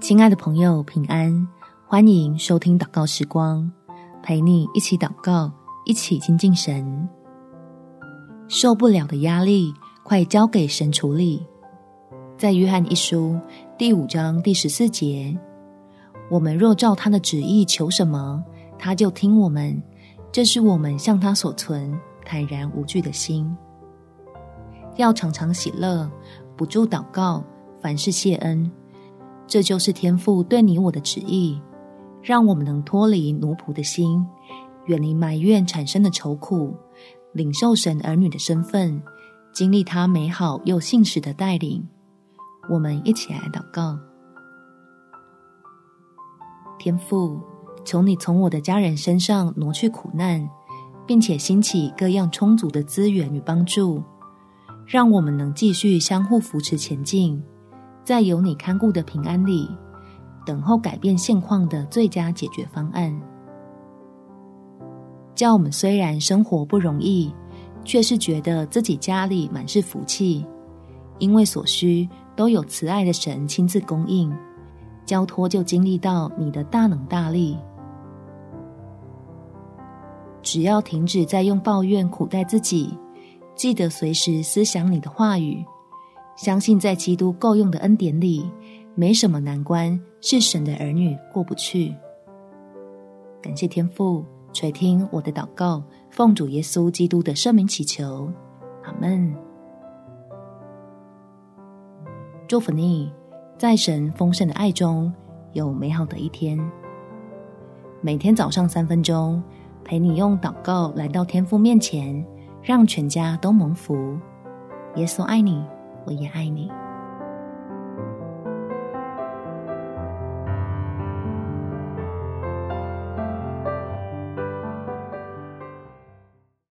亲爱的朋友，平安！欢迎收听祷告时光，陪你一起祷告，一起亲近神。受不了的压力，快交给神处理。在约翰一书第五章第十四节，我们若照他的旨意求什么，他就听我们。这是我们向他所存坦然无惧的心。要常常喜乐，不住祷告，凡事谢恩。这就是天父对你我的旨意，让我们能脱离奴仆的心，远离埋怨产生的愁苦，领受神儿女的身份，经历他美好又信实的带领。我们一起来祷告：天父，求你从我的家人身上挪去苦难，并且兴起各样充足的资源与帮助，让我们能继续相互扶持前进。在有你看顾的平安里，等候改变现况的最佳解决方案。叫我们虽然生活不容易，却是觉得自己家里满是福气，因为所需都有慈爱的神亲自供应，交托就经历到你的大能大力。只要停止再用抱怨苦待自己，记得随时思想你的话语。相信在基督够用的恩典里，没什么难关是神的儿女过不去。感谢天父垂听我的祷告，奉主耶稣基督的圣名祈求，阿门。祝福你，在神丰盛的爱中有美好的一天。每天早上三分钟，陪你用祷告来到天父面前，让全家都蒙福。耶稣爱你。我也爱你。